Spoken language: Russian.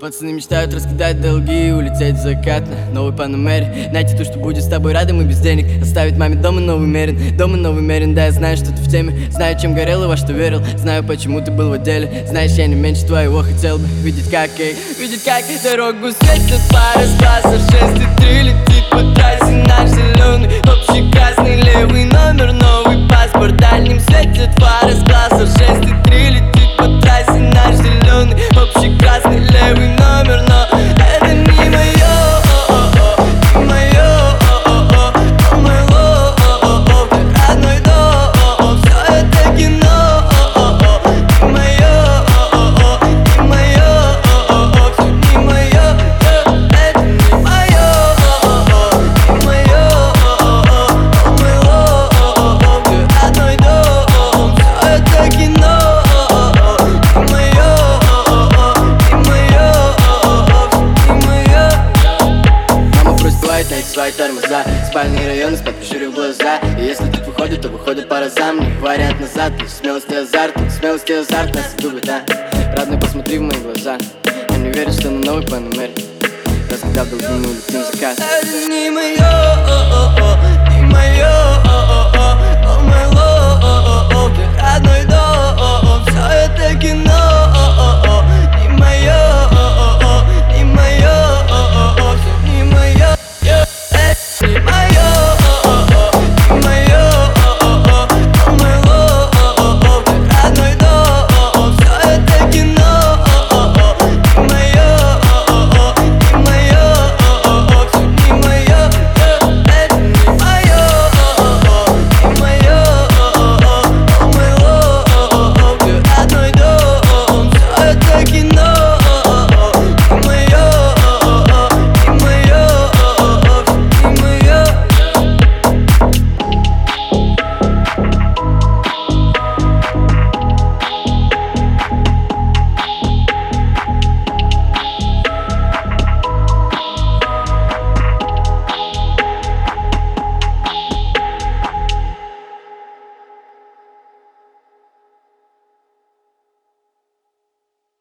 Пацаны мечтают раскидать долги и улететь в закат на новый панамере Найти то, что будет с тобой рядом и без денег. Оставить маме дома новый мерин, дома новый мерин. Да, я знаю, что ты в теме, знаю, чем горел и во что верил. Знаю, почему ты был в отделе, знаешь, я не меньше твоего хотел бы Видеть как, эй, видеть как дорогу светит. Пара с глаза Шесть свои тормоза Спальные районы, спать в глаза. И если тут выходит, то выходит по разам Не вариант назад, лишь смелость и азарт Смелость и азарт нас любят, да. Родной, посмотри в мои глаза. Они верят, что на новый панамере Раз когда в улетим в закат. Это не мое,